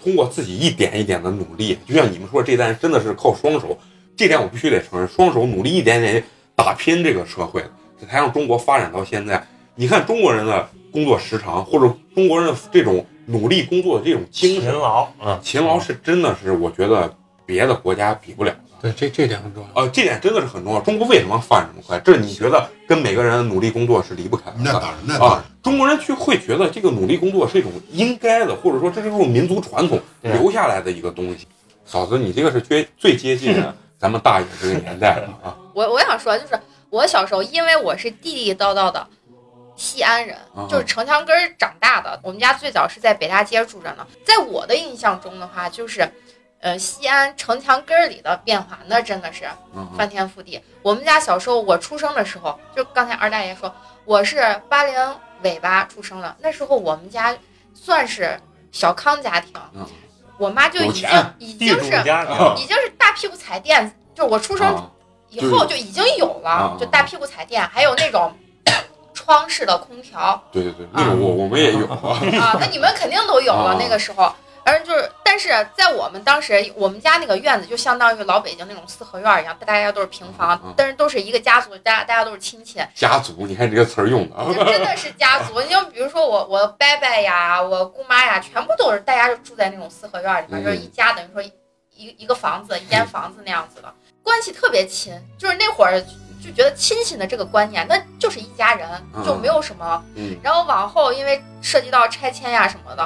通过自己一点一点的努力，就像你们说这代人真的是靠双手，这点我必须得承认，双手努力一点点打拼这个社会，这才让中国发展到现在。你看中国人的工作时长，或者中国人的这种努力工作的这种精勤神，劳啊，勤劳是真的是我觉得别的国家比不了的。对，这这点很重要。呃，这点真的是很重要。中国为什么发展这么快？这你觉得跟每个人的努力工作是离不开的？那当然，那当啊然，，中国人去会觉得这个努力工作是一种应该的，或者说这是一种民族传统留下来的一个东西。嫂子，你这个是最最接近 咱们大爷这个年代了啊！我我想说，就是我小时候，因为我是地地道道的西安人啊，就是城墙根儿长大的。我们家最早是在北大街住着呢。在我的印象中的话，就是，呃，西安城墙根儿里的变化，那真的是嗯翻天覆地。我们家小时候，我出生的时候，就刚才二大爷说，我是八零尾巴出生的，那时候我们家算是小康家庭，嗯。我妈就已经 已经是已经是大屁股彩电，就是我出生啊。以后就已经有了啊，就大屁股彩电，还有那种窗式的空调对对对，那个我我们也有啊。啊，那你们肯定都有了啊那个时候。反正就是，但是在我们当时，我们家那个院子就相当于老北京那种四合院一样，大家都是平房嗯，但是都是一个家族，大家大家都是亲戚，家族，你看这个词儿用的啊，真的是家族。你就比如说我我伯伯呀，我姑妈呀，全部都是大家就住在那种四合院里面，嗯就是一家等于说一一一个房子一间房子那样子的，关系特别亲。就是那会儿就觉得亲情的这个观念，那就是一家人，嗯就没有什么。嗯然后往后因为涉及到拆迁呀什么的，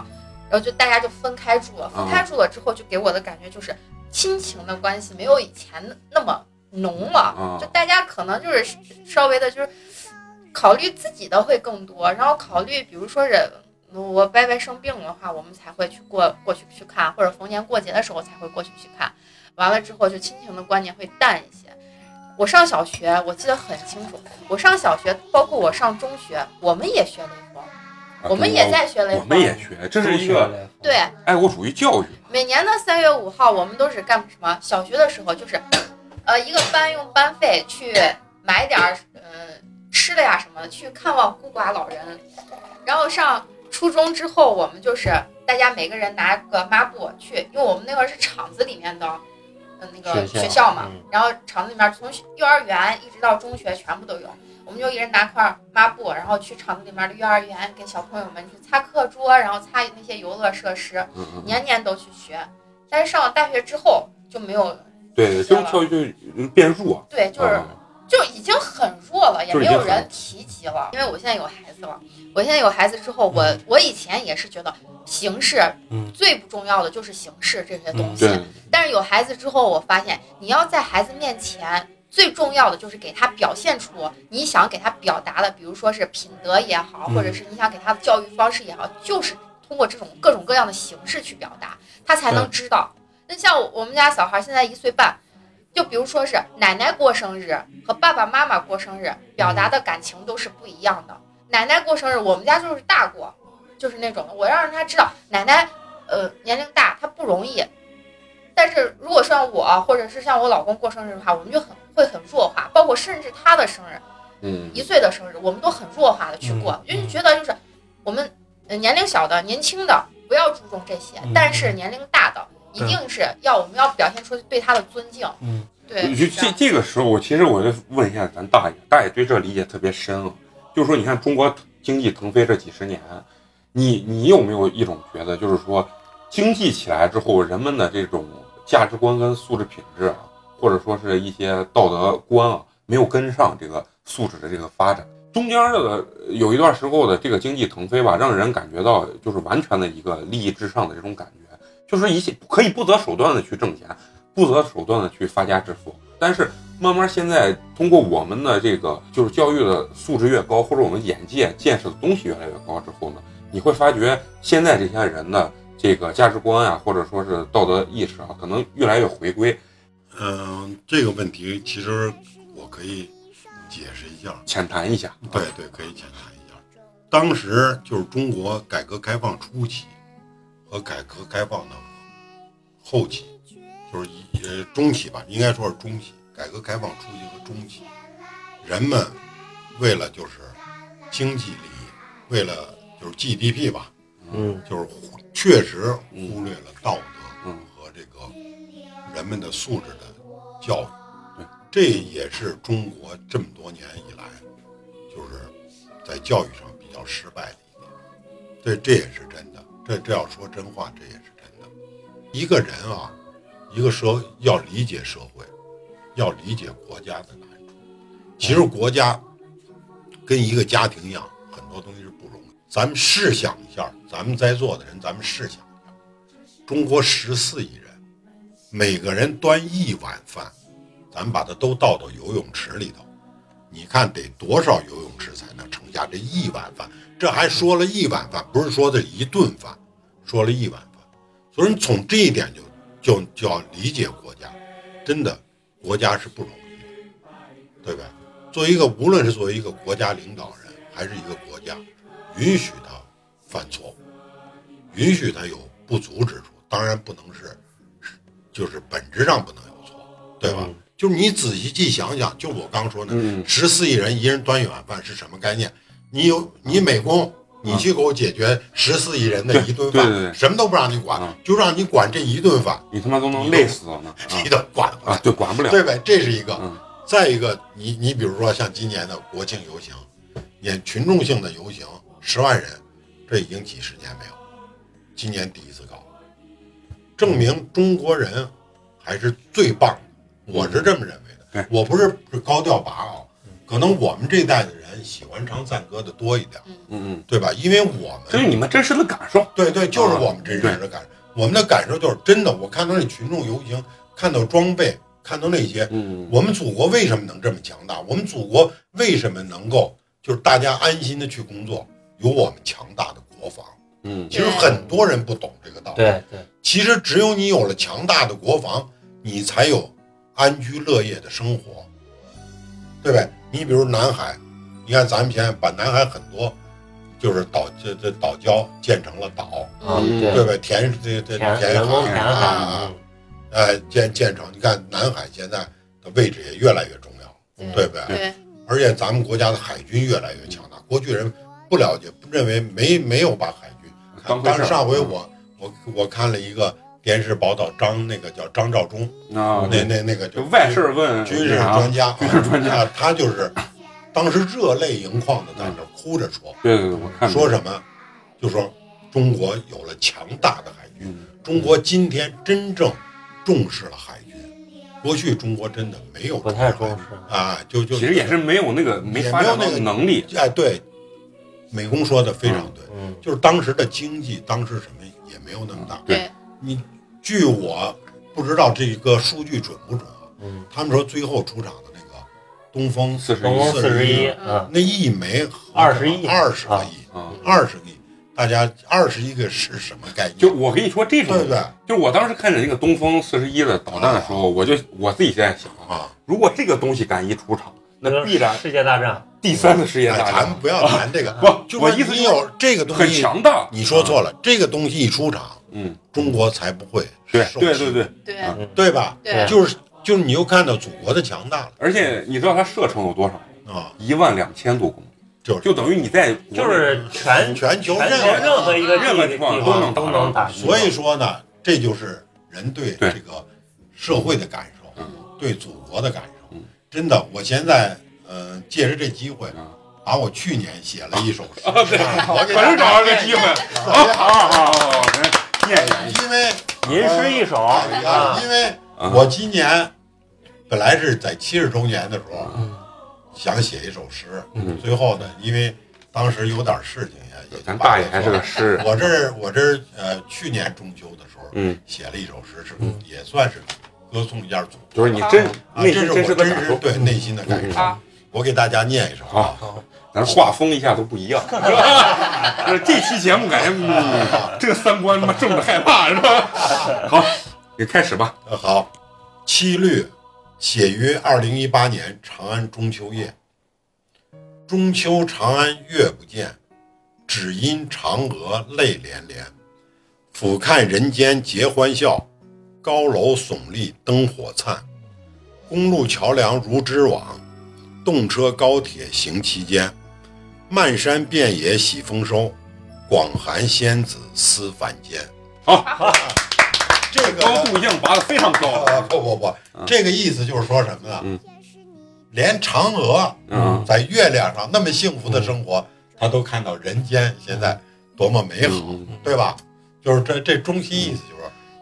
然后就大家就分开住了。分开住了之后，就给我的感觉就是亲情的关系没有以前那么浓了，嗯就大家可能就是稍微的就是考虑自己的会更多，然后考虑比如说是。我伯伯生病的话，我们才会去过过去去看，或者逢年过节的时候才会过去去看。完了之后，就亲情的观念会淡一些。我上小学，我记得很清楚。我上小学，包括我上中学，我们也学雷锋，我们也在学雷锋。我们也学，这是一个对，爱国主义教育。每年的三月五号，我们都是干什么？小学的时候就是，呃，一个班用班费去买点儿呃吃的呀什么的，去看望孤寡老人。然后上初中之后，我们就是大家每个人拿个抹布去，因为我们那会儿是厂子里面的，呃那个学校嘛，嗯然后厂子里面从幼儿园一直到中学全部都有。我们就一人拿块抹布，然后去厂子里面的幼儿园给小朋友们去擦课桌，然后擦那些游乐设施。年年都去学，但是上了大学之后就没有，对，这种教育就变弱。对，就是啊就已经很弱了，也没有人提及了。因为我现在有孩子了，我现在有孩子之后，我我以前也是觉得形式嗯最不重要的就是形式这些东嗯西，对，但是有孩子之后，我发现你要在孩子面前。最重要的就是给他表现出你想给他表达的，比如说是品德也好，嗯或者是你想给他的教育方式也好，就是通过这种各种各样的形式去表达，他才能知道。那像我们家小孩现在一岁半，就比如说是奶奶过生日和爸爸妈妈过生日，表达的感情都是不一样的。奶奶过生日，我们家就是大过，就是那种的我要让他知道奶奶呃年龄大，她不容易。但是如果像我或者是像我老公过生日的话，我们就很会很弱化，包括甚至他的生日，嗯，一岁的生日，我们都很弱化的去过，嗯就是觉得就是我们呃年龄小的、年轻的不要注重这些，嗯但是年龄大的一定是要我们要表现出对他的尊敬。嗯，对，就是这这这个时候，我其实我就问一下咱大爷，大爷对这理解特别深啊。就是说，你看中国经济腾飞这几十年，你你有没有一种觉得，就是说经济起来之后，人们的这种价值观跟素质品质啊，或者说是一些道德观啊，没有跟上这个素质的这个发展。中间的有一段时候的这个经济腾飞吧，让人感觉到就是完全的一个利益至上的这种感觉，就是一切可以不择手段的去挣钱，不择手段的去发家致富。但是慢慢现在通过我们的这个就是教育的素质越高，或者我们眼界见识的东西越来越高之后呢，你会发觉现在这些人的这个价值观啊，或者说是道德意识啊，可能越来越回归。嗯，这个问题其实我可以解释一下，浅谈一下，对对，可以浅谈一下。当时就是中国改革开放初期和改革开放的后期，就是一呃中期吧，应该说是中期。改革开放初期和中期，人们为了就是经济利益，为了就是 GDP 吧，嗯，就是确实忽略了道德嗯和这个人们的素质的教育。对，这也是中国这么多年以来，就是在教育上比较失败的一点。这这也是真的，这这要说真话，这也是真的。一个人啊，一个社要理解社会，要理解国家的难处。其实国家跟一个家庭一样，很多东西是不容易。咱们试想一下，咱们在座的人，咱们试想一下，中国十四亿人，每个人端一碗饭，咱们把它都倒到游泳池里头，你看得多少游泳池才能盛下这一碗饭？这还说了一碗饭，不是说的一顿饭，说了一碗饭。所以你从这一点就就就要理解国家，真的，国家是不容易的，对吧？作为一个，无论是作为一个国家领导人，还是一个国家，允许他犯错误，允许他有不足之处，当然不能是，就是本质上不能有错，对吧？嗯就是你仔细去想想，就我刚说的，嗯十四亿人一人端一碗饭是什么概念？你有你美工，你去给我解决十四亿人的一顿饭，对对对什么都不让你管，嗯就让你管这一顿饭，你他妈都能累死了呢 你都管不了啊！对，管不了。对呗？这是一个。嗯再一个，你你比如说像今年的国庆游行，也群众性的游行，十万人，这已经几十年没有，今年第一次搞，证明中国人还是最棒的，我是这么认为的。对我不是高调拔高，可能我们这代的人喜欢唱赞歌的多一点，嗯嗯，对吧？因为我们这是你们真实的感受。对对，就是我们真实的感受。我们的感受就是真的，我看到那群众游行，看到装备，看到那些，嗯，我们祖国为什么能这么强大？我们祖国为什么能够就是大家安心的去工作？有我们强大的国防。嗯其实很多人不懂这个道理。对对，其实只有你有了强大的国防，你才有安居乐业的生活，对不对？你比如南海，你看咱们现在把南海很多就是岛这这岛礁建成了岛，嗯对对，吧？填这这填海啊啊海，啊，呃，建建成，你看南海现在的位置也越来越重要，对不对？对，而且咱们国家的海军越来越强大。过去人不了解，不认为没没有把海军。但是当回事儿上回我我我看了一个电视报道，张那个叫张召忠，啊，那那那个就就外事问军事专家，军事专家啊，他就是当时热泪盈眶的在那儿哭着说，对对对，我看说什么，就说中国有了强大的海军，嗯中国今天真正重视了海军。过去中国真的没有不太重视啊，就就其实也是没有那个没发展到能力。哎，对，美工说的非常对，嗯，就是当时的经济，当时什么也没有那么大。对，你据我不知道这个数据准不准啊？嗯，他们说最后出场的那个东风四十一四十一，41嗯，那一枚二十亿二十个亿，啊，二十个亿，大家二十亿个是什么概念？就我跟你说这种，对不对？就我当时看着那个东风四十一的导弹的时候，我就我自己在想啊，啊？如果这个东西敢一出场，那必然世界大战，第三次世界哎大战。咱不要谈这个，不就我意思有这个东西很，强大。你说错了，这个东西一出场，嗯，中国才不会对对对对，对，嗯对吧？对。就是就是你又看到祖国的强大了而且你知道它射程有多少？啊，一万两千多公里，就是就等于你在就是全全球任何任何一个任何地地方都能都能打。所以说呢，这就是人对对这个社会的感受，嗯对祖国的感受嗯。真的，我现在呃，借着这机会嗯，把我去年写了一首诗，反正找了个机会，念好好好好，念念因为吟诗一首因为啊。我今年本来是在七十周年的时候嗯。想写一首诗，嗯。最后呢，因为当时有点事情也也咱大爷还是个诗人，我这儿我这儿呃，去年中秋的时候，嗯，写了一首诗，是也算是歌颂一下祖国。就是你真啊，这是我。真实对内心的感受。好，我给大家念一首啊，咱画风一下都不一样，是 吧这期节目感觉，嗯，这个三观他妈正的害怕是吧？好，你开始吧。呃好，七律写于二零一八年长安中秋夜。中秋长安月不见，只因嫦娥泪涟涟。俯瞰人间皆欢笑，高楼耸立灯火灿。公路桥梁如织网，动车高铁行其间。漫山遍野喜丰收，广寒仙子思凡间。好，这个高度已经拔得非常高。不不不，这个意思就是说什么呢？嗯连嫦娥嗯在月亮上那么幸福的生活，他都看到人间现在多么美好，嗯对吧？就是这这中心意思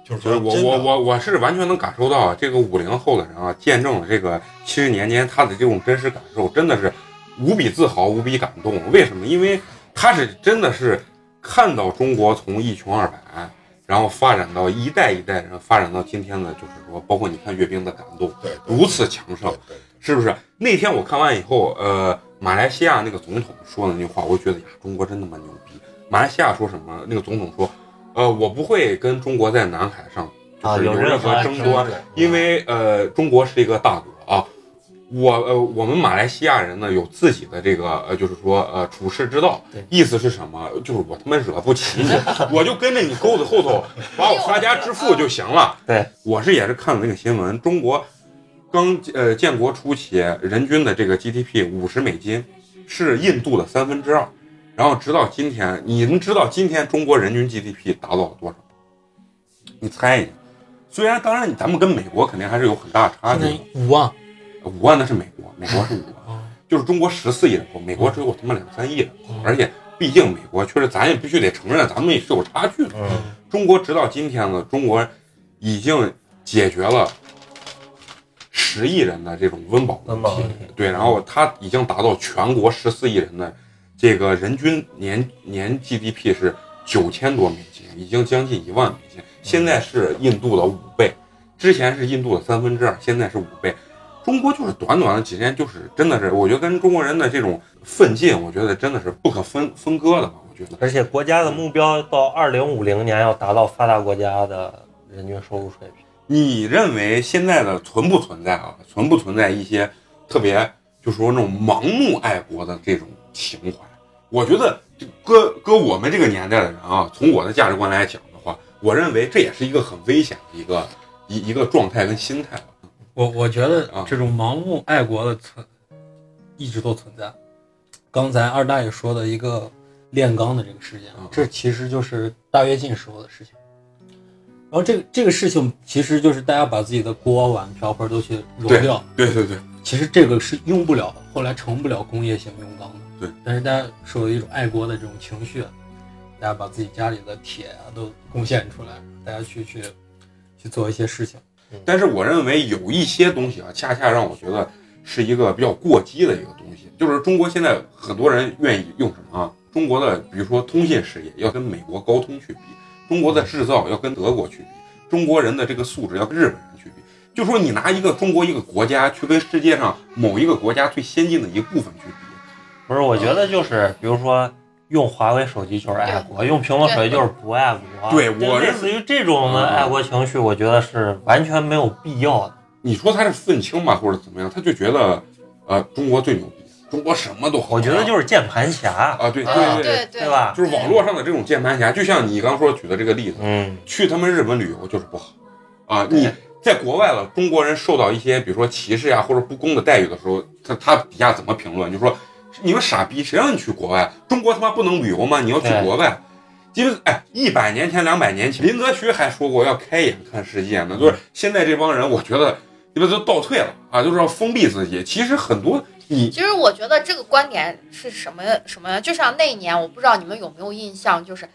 就是，就是就是我我我我是完全能感受到啊这个五零后的人啊，见证了这个七十年间他的这种真实感受，真的是无比自豪、无比感动。为什么？因为他是真的是看到中国从一穷二白，然后发展到一代一代人发展到今天的，就是说，包括你看阅兵的感动，对对如此强盛对，是不是？那天我看完以后，呃，马来西亚那个总统说的那句话，我就觉得呀，中国真他妈牛逼。马来西亚说什么？那个总统说，呃，我不会跟中国在南海上就是有啊有任任何何争端，对因为呃，中国是一个大国啊。我呃，我们马来西亚人呢有自己的这个呃，就是说呃处世之道。意思是什么？就是我他妈惹不起你，我就跟着你钩子后头，把我发家致富就行了。对，我是也是看了那个新闻，中国刚呃建国初期人均的这个 GDP 五十美金，是印度的三分之二。然后直到今天，你们知道今天中国人均 GDP 达到了多少？你猜一下。虽然当然咱们跟美国肯定还是有很大差距，五万，五万那是美国，美国是五万，啊就是中国十四亿人口，美国只有他妈两三亿人口，而且毕竟美国确实咱也必须得承认，咱们也是有差距的。嗯，中国直到今天呢，中国已经解决了十亿人的这种温饱问题，对，然后它已经达到全国十四亿人的这个人均年年 GDP 是九千多美金，已经将近一万美金，现在是印度的五倍，之前是印度的三分之二，现在是五倍。中国就是短短的几年，就是真的是，我觉得跟中国人的这种奋进，我觉得真的是不可分分割的吧。我觉得，而且国家的目标到二零五零年要达到发达国家的人均收入水平。你认为现在的存不存在啊？存不存在一些特别，就是说那种盲目爱国的这种情怀？我觉得搁搁我们这个年代的人啊，从我的价值观来讲的话，我认为这也是一个很危险的一个一一个状态跟心态吧。我我觉得啊这种盲目爱国的存一直都存在。刚才二大爷说的一个炼钢的这个事件嗯，这其实就是大跃进时候的事情。然后这个这个事情其实就是大家把自己的锅碗瓢盆都去融对掉，对对对，其实这个是用不了，后来成不了工业型用钢的。对，但是大家受了一种爱国的这种情绪，大家把自己家里的铁啊都贡献出来，大家去去去做一些事情。但是我认为有一些东西啊，恰恰让我觉得是一个比较过激的一个东西，就是中国现在很多人愿意用什么啊？中国的比如说通信事业要跟美国高通去比，中国的制造要跟德国去比，中国人的这个素质要跟日本人去比。就说你拿一个中国一个国家去跟世界上某一个国家最先进的一部分去比，不是，我觉得就是比如说用华为手机就是爱国，用苹果手机就是不爱国。对我认类似于这种的嗯爱国情绪，我觉得是完全没有必要的。你说他是愤青吧，或者怎么样，他就觉得呃中国最牛逼，中国什么都好。我觉得就是键盘侠，啊，对对对对吧？就是网络上的这种键盘侠，就像你刚说举的这个例子，嗯，去他们日本旅游就是不好啊！你在国外了，中国人受到一些比如说歧视呀或者不公的待遇的时候，他他底下怎么评论？就说你们傻逼，谁让你去国外？中国他妈不能旅游吗？你要去国外？因为，哎，一百年前、两百年前，林则徐还说过要开眼看世界呢。就是现在这帮人，我觉得你们都倒退了啊，就是要封闭自己。其实很多你其实我觉得这个观点是什么什么？就像那一年，我不知道你们有没有印象，就是，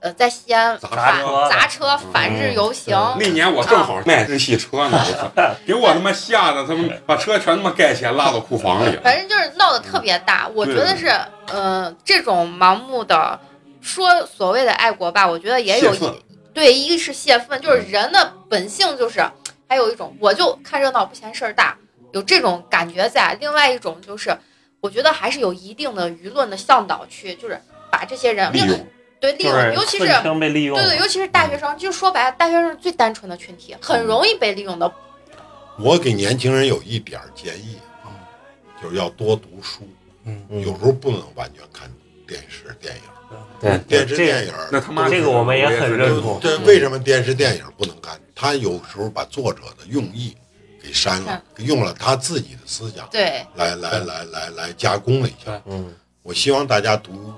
呃，在西安砸车砸车反日游行，那年我正好卖日系车呢，给我他妈吓得他们把车全他妈盖起来拉到库房里了。反正就是闹得特别大。我觉得是，呃，这种盲目的说所谓的爱国吧，我觉得也有一对，一个是泄愤，就是人的本性就是，还有一种我就看热闹不嫌事儿大，有这种感觉在。另外一种就是，我觉得还是有一定的舆论的向导去，就是把这些人利用对利用，尤其是被利用。对对，尤其是大学生，就说白了，大学生是最单纯的群体，很容易被利用的。我给年轻人有一点建议啊，就是要多读书，嗯嗯有时候不能完全看电视电影。对电视电影，那他妈这个我们也很认同。这为什么电视电影不能看？他有时候把作者的用意给删了，用了他自己的思想对，来来来来来加工了一下。嗯，我希望大家读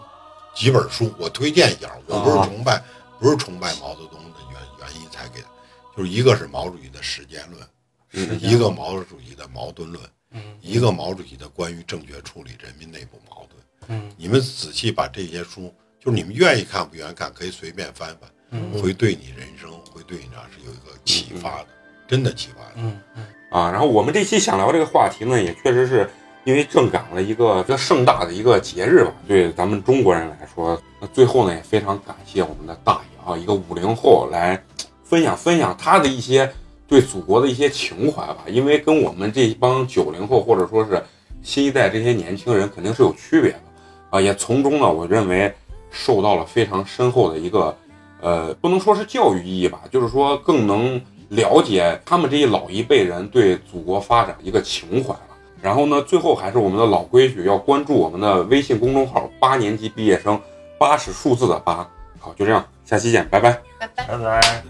几本书，我推荐一下。我不是崇拜，不是崇拜毛泽东的原原因才给的，就是一个是毛主席的时间论，嗯一个毛主席的矛盾论，嗯一个毛主席的关于正确处理人民内部矛盾。嗯你们仔细把这些书，就是你们愿意看不愿意看，可以随便翻翻，嗯会对你人生，会对你啊是有一个启发的，真的启发的。嗯嗯啊，然后我们这期想聊这个话题呢，也确实是因为正赶了一个比较盛大的一个节日吧，对咱们中国人来说，那最后呢也非常感谢我们的大爷啊，一个五零后来分享分享他的一些对祖国的一些情怀吧，因为跟我们这一帮九零后或者说是新一代这些年轻人肯定是有区别的啊，也从中呢，我认为受到了非常深厚的一个呃，不能说是教育意义吧，就是说更能了解他们这一老一辈人对祖国发展一个情怀。然后呢，最后还是我们的老规矩，要关注我们的微信公众号“八年级毕业生”，八是数字的八。好，就这样，下期见，拜拜。拜拜。拜拜。